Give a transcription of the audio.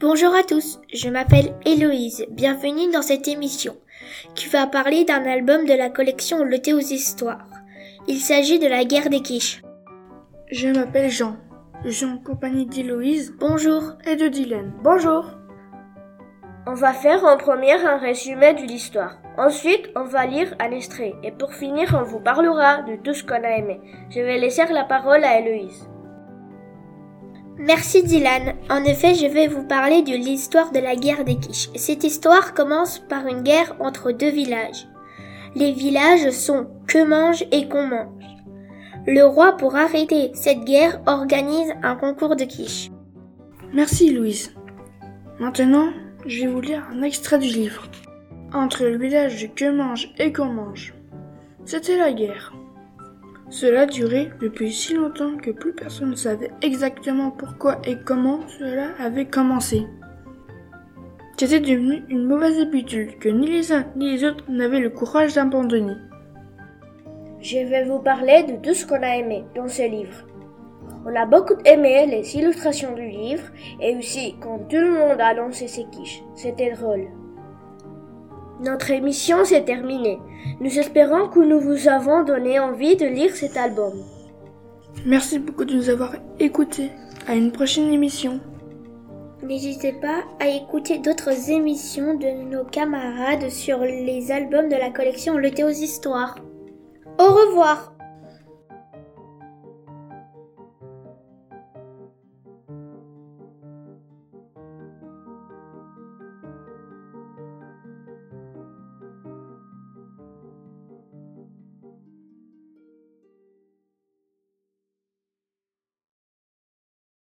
Bonjour à tous, je m'appelle Héloïse. Bienvenue dans cette émission qui va parler d'un album de la collection Le Thé aux Histoires. Il s'agit de la guerre des quiches. Je m'appelle Jean. Je suis en compagnie d'Héloïse. Bonjour. Et de Dylan. Bonjour. On va faire en première un résumé de l'histoire. Ensuite, on va lire un extrait. Et pour finir, on vous parlera de tout ce qu'on a aimé. Je vais laisser la parole à Héloïse. Merci Dylan. En effet, je vais vous parler de l'histoire de la guerre des quiches. Cette histoire commence par une guerre entre deux villages. Les villages sont Que mange et Qu'on mange. Le roi, pour arrêter cette guerre, organise un concours de quiches. Merci Louise. Maintenant, je vais vous lire un extrait du livre. Entre le village de Que mange et Qu'on mange. C'était la guerre. Cela durait depuis si longtemps que plus personne ne savait exactement pourquoi et comment cela avait commencé. C'était devenu une mauvaise habitude que ni les uns ni les autres n'avaient le courage d'abandonner. Je vais vous parler de tout ce qu'on a aimé dans ce livre. On a beaucoup aimé les illustrations du livre et aussi quand tout le monde a lancé ses quiches. C'était drôle. Notre émission s'est terminée. Nous espérons que nous vous avons donné envie de lire cet album. Merci beaucoup de nous avoir écoutés. À une prochaine émission. N'hésitez pas à écouter d'autres émissions de nos camarades sur les albums de la collection Le Thé aux Histoires. Au revoir.